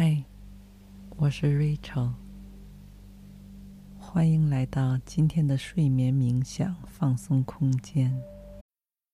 嗨，我是 Rachel，欢迎来到今天的睡眠冥想放松空间。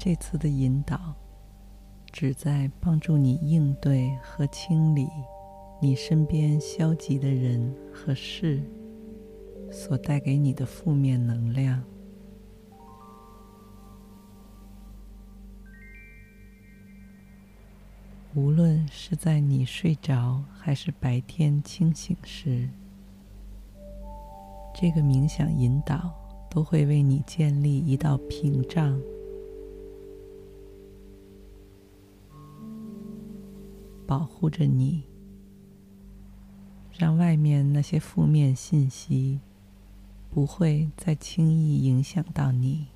这次的引导旨在帮助你应对和清理你身边消极的人和事所带给你的负面能量。无论是在你睡着还是白天清醒时，这个冥想引导都会为你建立一道屏障。保护着你，让外面那些负面信息不会再轻易影响到你。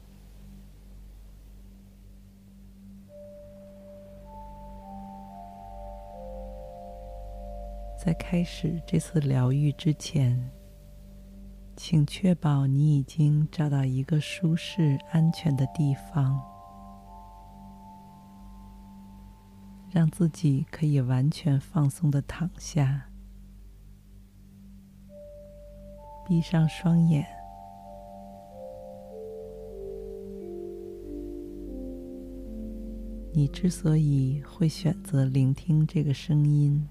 在开始这次疗愈之前，请确保你已经找到一个舒适、安全的地方。让自己可以完全放松的躺下，闭上双眼。你之所以会选择聆听这个声音，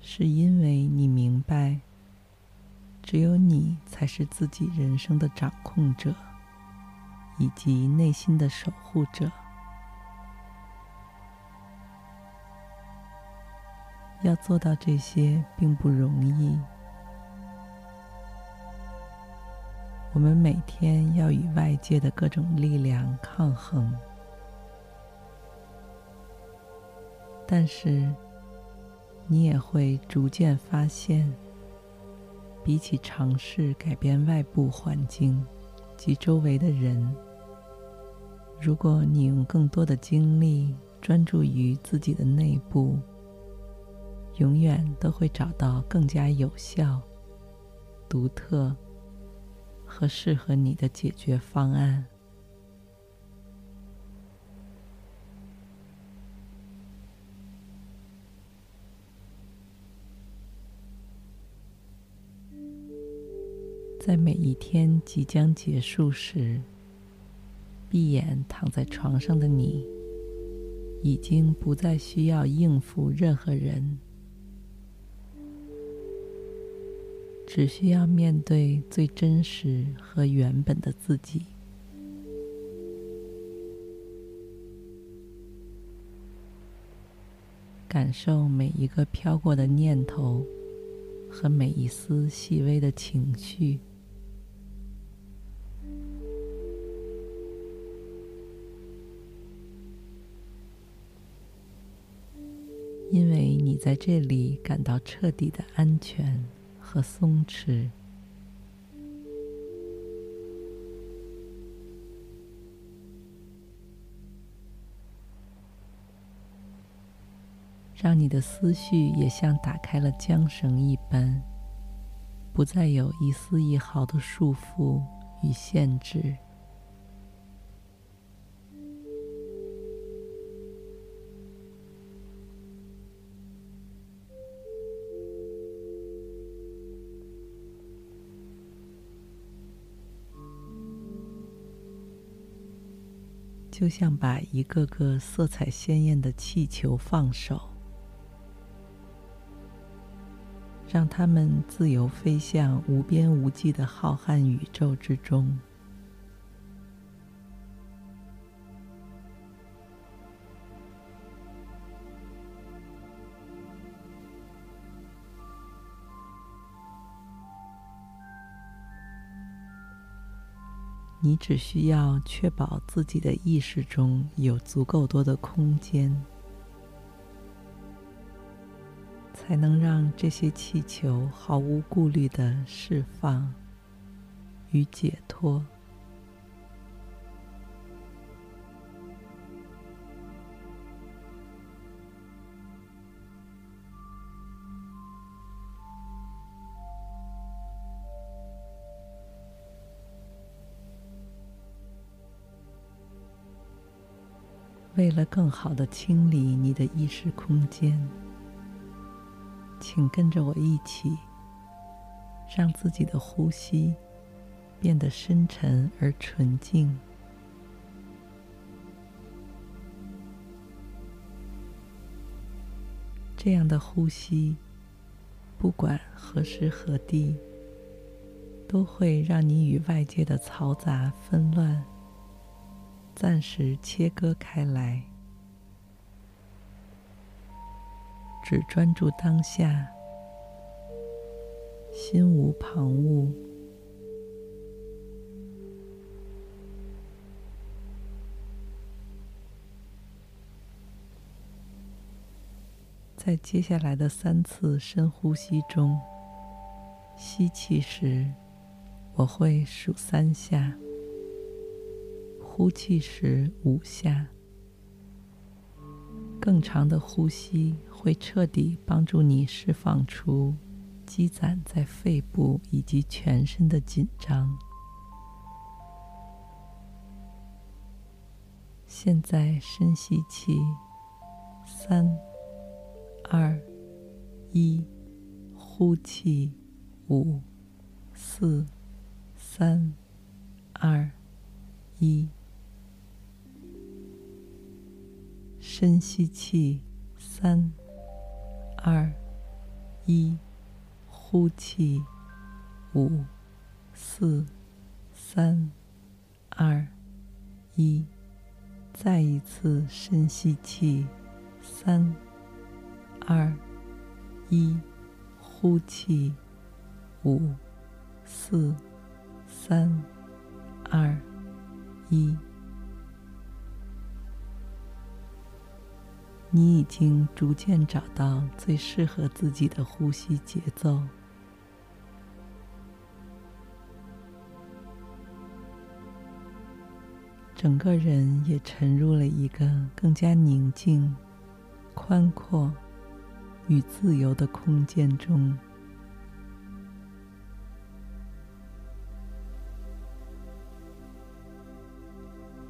是因为你明白，只有你才是自己人生的掌控者，以及内心的守护者。要做到这些并不容易。我们每天要与外界的各种力量抗衡，但是你也会逐渐发现，比起尝试改变外部环境及周围的人，如果你用更多的精力专注于自己的内部。永远都会找到更加有效、独特和适合你的解决方案。在每一天即将结束时，闭眼躺在床上的你，已经不再需要应付任何人。只需要面对最真实和原本的自己，感受每一个飘过的念头和每一丝细微的情绪，因为你在这里感到彻底的安全。和松弛，让你的思绪也像打开了缰绳一般，不再有一丝一毫的束缚与限制。就像把一个个色彩鲜艳的气球放手，让它们自由飞向无边无际的浩瀚宇宙之中。你只需要确保自己的意识中有足够多的空间才能让这些气球毫无顾虑地释放与解脱。为了更好的清理你的意识空间，请跟着我一起，让自己的呼吸变得深沉而纯净。这样的呼吸，不管何时何地，都会让你与外界的嘈杂纷乱。暂时切割开来，只专注当下，心无旁骛。在接下来的三次深呼吸中，吸气时，我会数三下。呼气时五下，更长的呼吸会彻底帮助你释放出积攒在肺部以及全身的紧张。现在深吸气，三、二、一，呼气，五、四、三、二、一。深吸气，三、二、一，呼气，五、四、三、二、一，再一次深吸气，三、二、一，呼气，五、四、三、二、一。你已经逐渐找到最适合自己的呼吸节奏，整个人也沉入了一个更加宁静、宽阔与自由的空间中。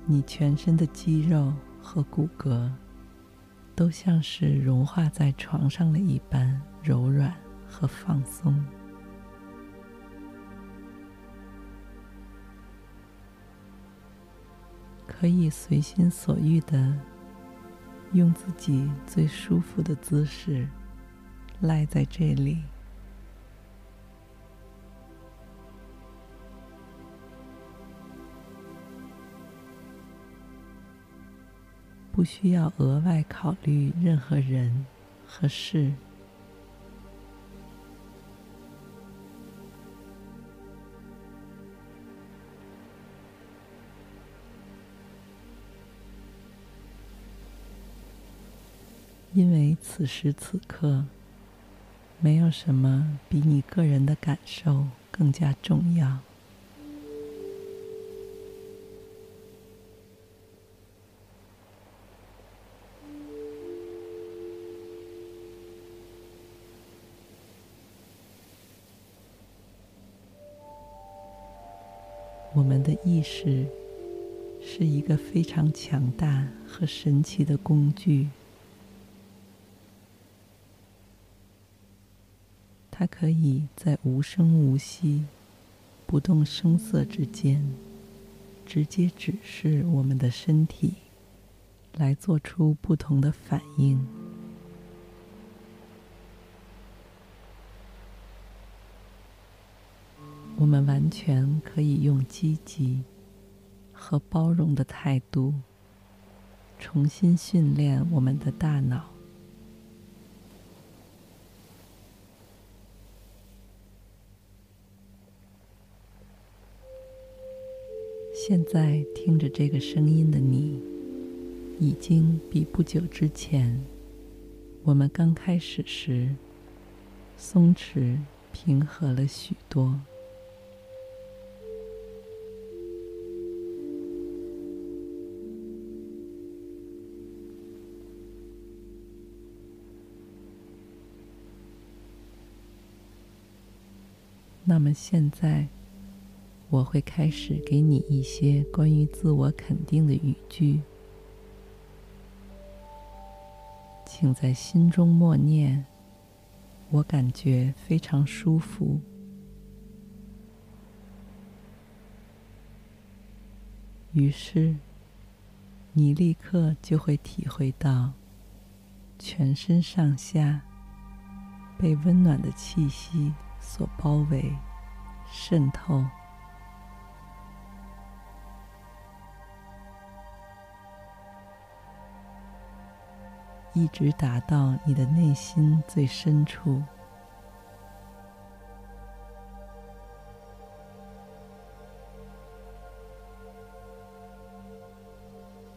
你全身的肌肉和骨骼。都像是融化在床上了一般柔软和放松，可以随心所欲的用自己最舒服的姿势赖在这里。不需要额外考虑任何人和事，因为此时此刻，没有什么比你个人的感受更加重要。的意识是一个非常强大和神奇的工具，它可以在无声无息、不动声色之间，直接指示我们的身体来做出不同的反应。我们完全可以用积极和包容的态度，重新训练我们的大脑。现在听着这个声音的你，已经比不久之前我们刚开始时松弛、平和了许多。那么现在，我会开始给你一些关于自我肯定的语句，请在心中默念。我感觉非常舒服。于是，你立刻就会体会到全身上下被温暖的气息所包围、渗透，一直打到你的内心最深处，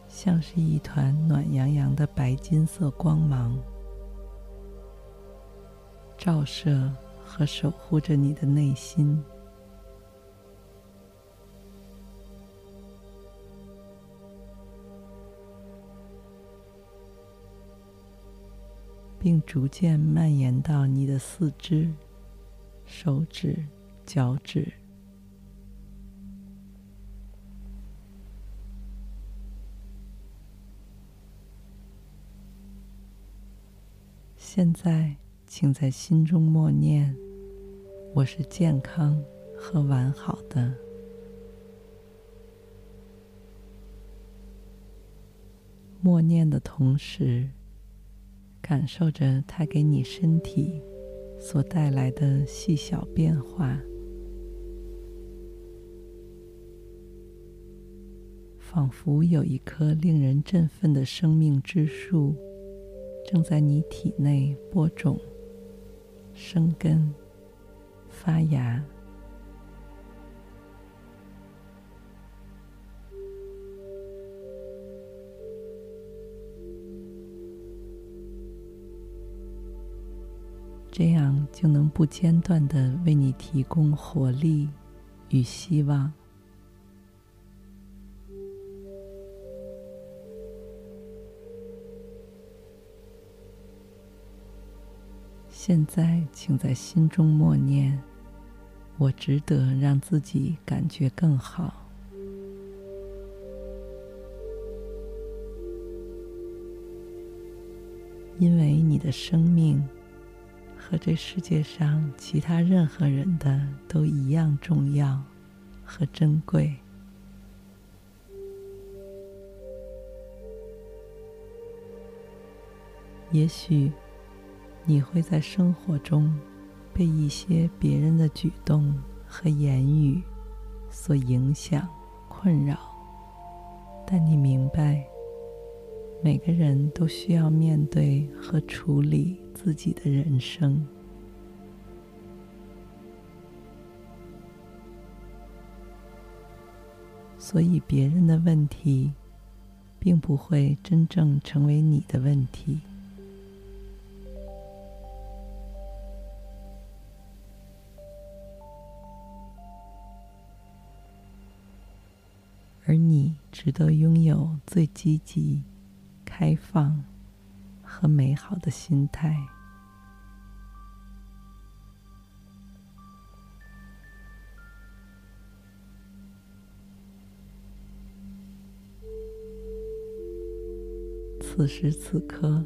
像是一团暖洋洋的白金色光芒，照射。和守护着你的内心，并逐渐蔓延到你的四肢、手指、脚趾。现在。请在心中默念：“我是健康和完好的。”默念的同时，感受着它给你身体所带来的细小变化，仿佛有一棵令人振奋的生命之树正在你体内播种。生根、发芽，这样就能不间断的为你提供活力与希望。现在，请在心中默念：“我值得让自己感觉更好。”因为你的生命和这世界上其他任何人的都一样重要和珍贵。也许。你会在生活中被一些别人的举动和言语所影响、困扰，但你明白，每个人都需要面对和处理自己的人生，所以别人的问题并不会真正成为你的问题。而你值得拥有最积极、开放和美好的心态。此时此刻，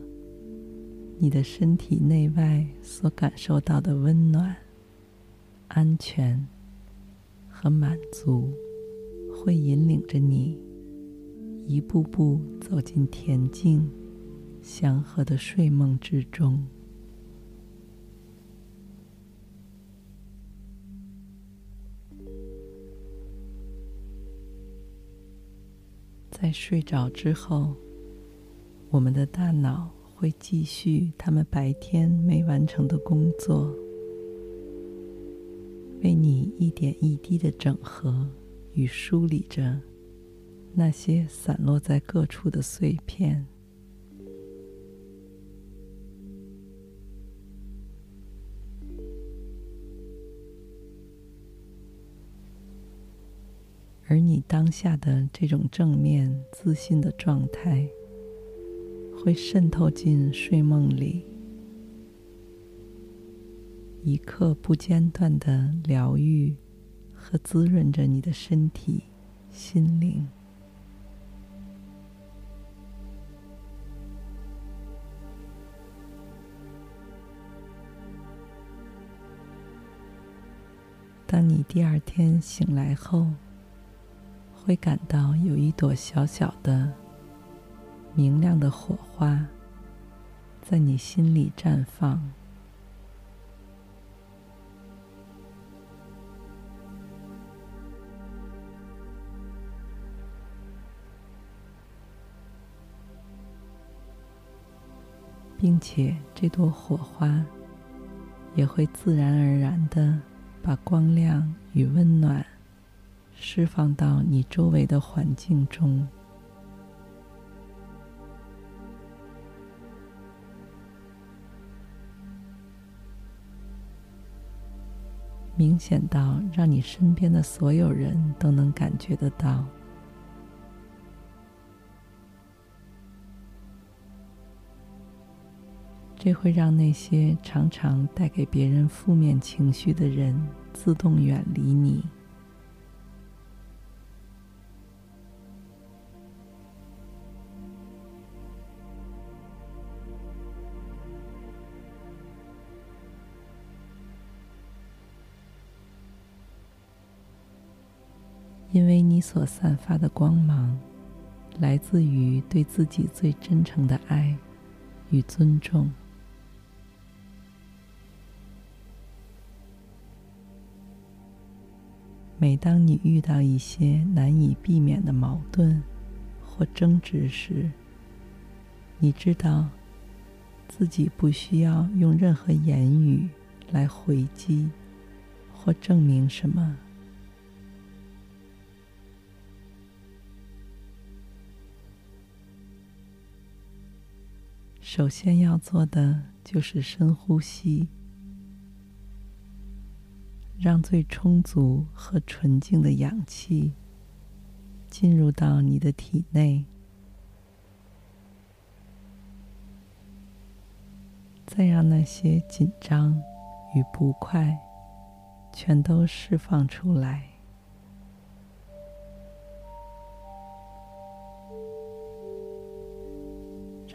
你的身体内外所感受到的温暖、安全和满足。会引领着你一步步走进恬静、祥和的睡梦之中。在睡着之后，我们的大脑会继续他们白天没完成的工作，为你一点一滴的整合。与梳理着那些散落在各处的碎片，而你当下的这种正面自信的状态，会渗透进睡梦里，一刻不间断的疗愈和滋润着你的身体、心灵。当你第二天醒来后，会感到有一朵小小的、明亮的火花在你心里绽放，并且这朵火花也会自然而然的。把光亮与温暖释放到你周围的环境中，明显到让你身边的所有人都能感觉得到。这会让那些常常带给别人负面情绪的人自动远离你，所散发的光芒，来自于对自己最真诚的爱与尊重。每当你遇到一些难以避免的矛盾或争执时，你知道自己不需要用任何言语来回击或证明什么。首先要做的就是深呼吸。让最充足和纯净的氧气进入到你的体内，再让那些紧张与不快全都释放出来，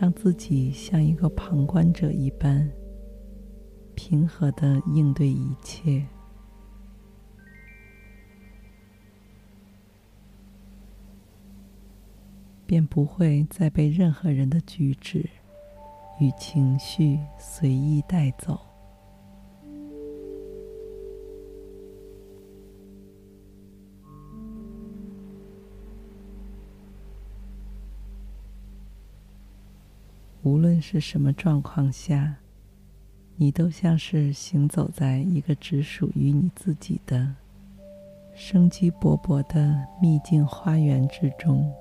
让自己像一个旁观者一般，平和的应对一切。便不会再被任何人的举止与情绪随意带走。无论是什么状况下，你都像是行走在一个只属于你自己的生机勃勃的秘境花园之中。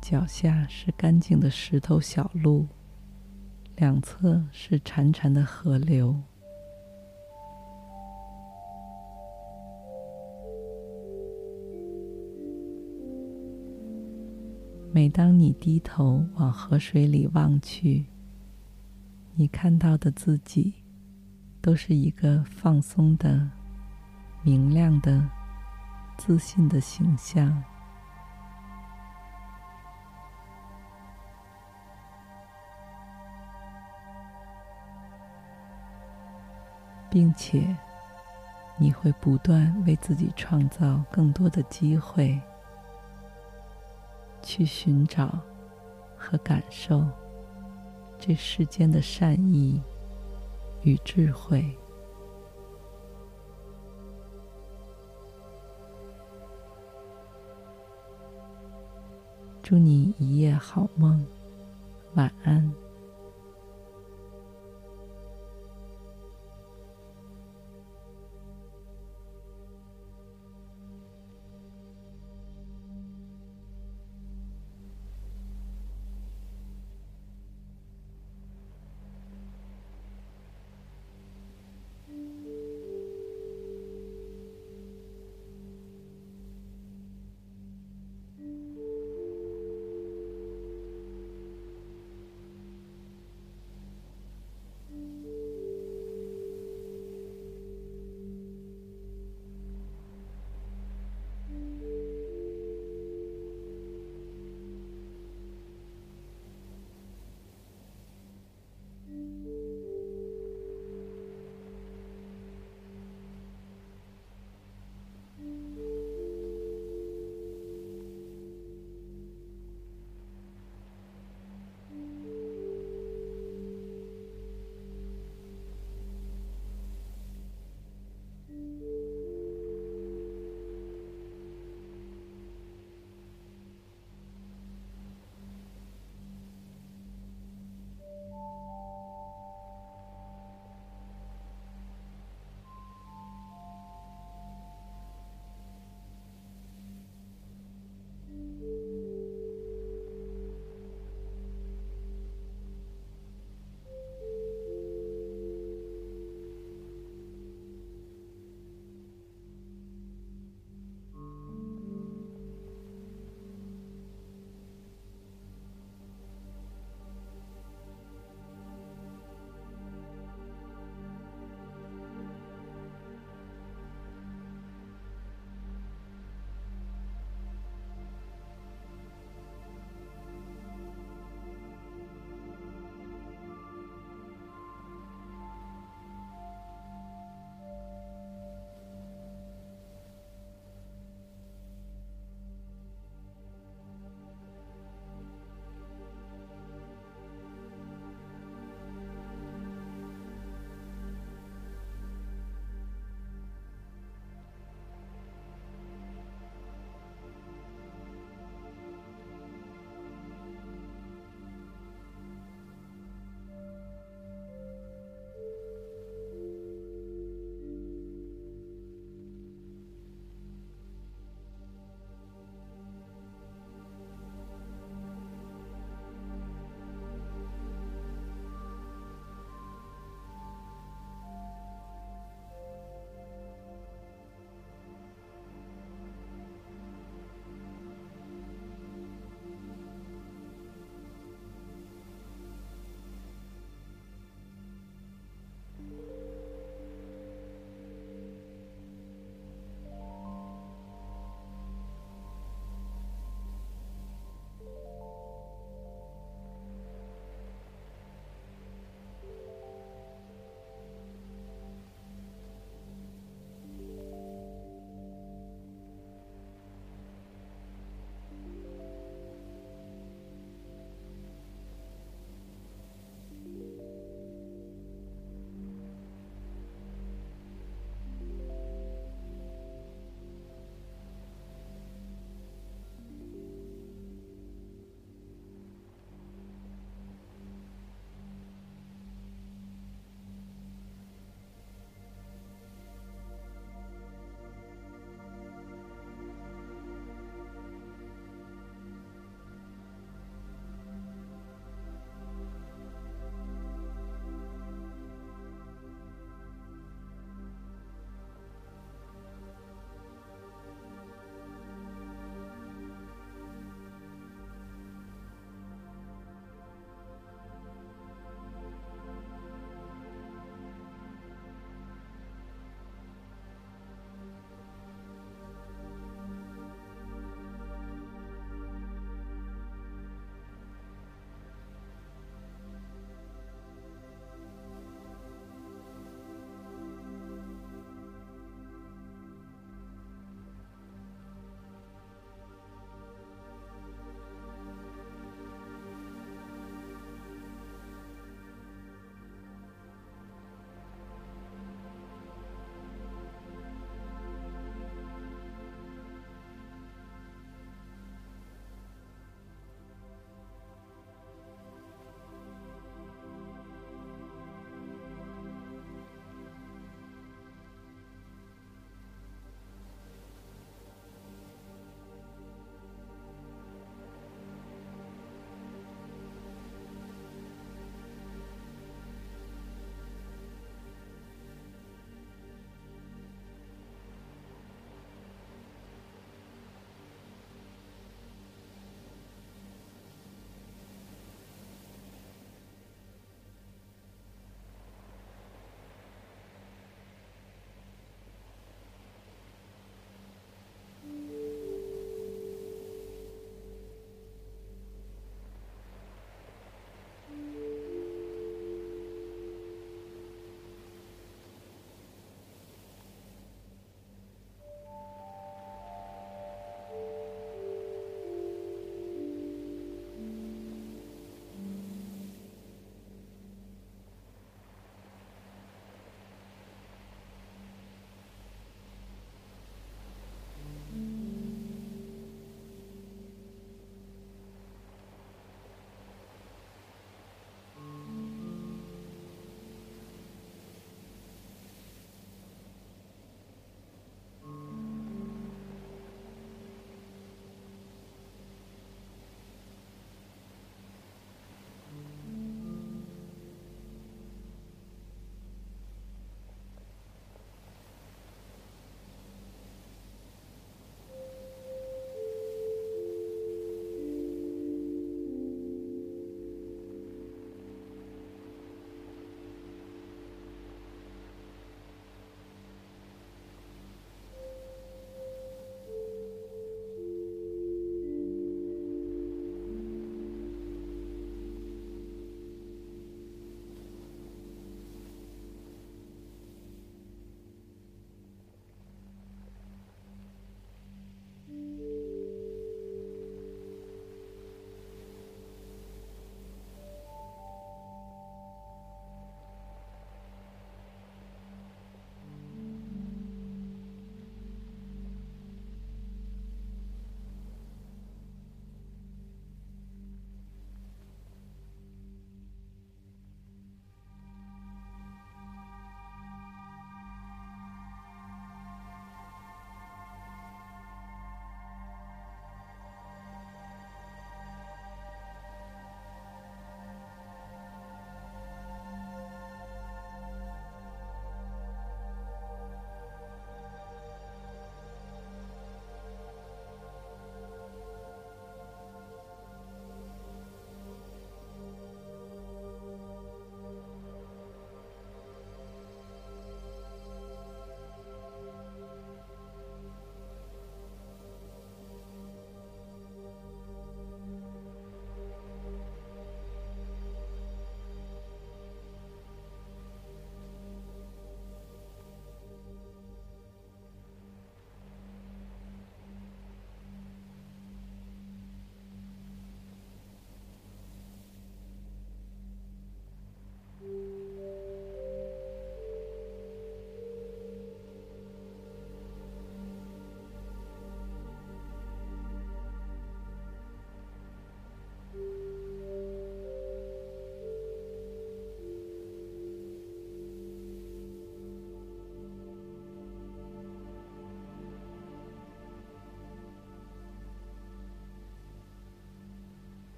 脚下是干净的石头小路，两侧是潺潺的河流。每当你低头往河水里望去，你看到的自己，都是一个放松的、明亮的、自信的形象。并且，你会不断为自己创造更多的机会，去寻找和感受这世间的善意与智慧。祝你一夜好梦，晚安。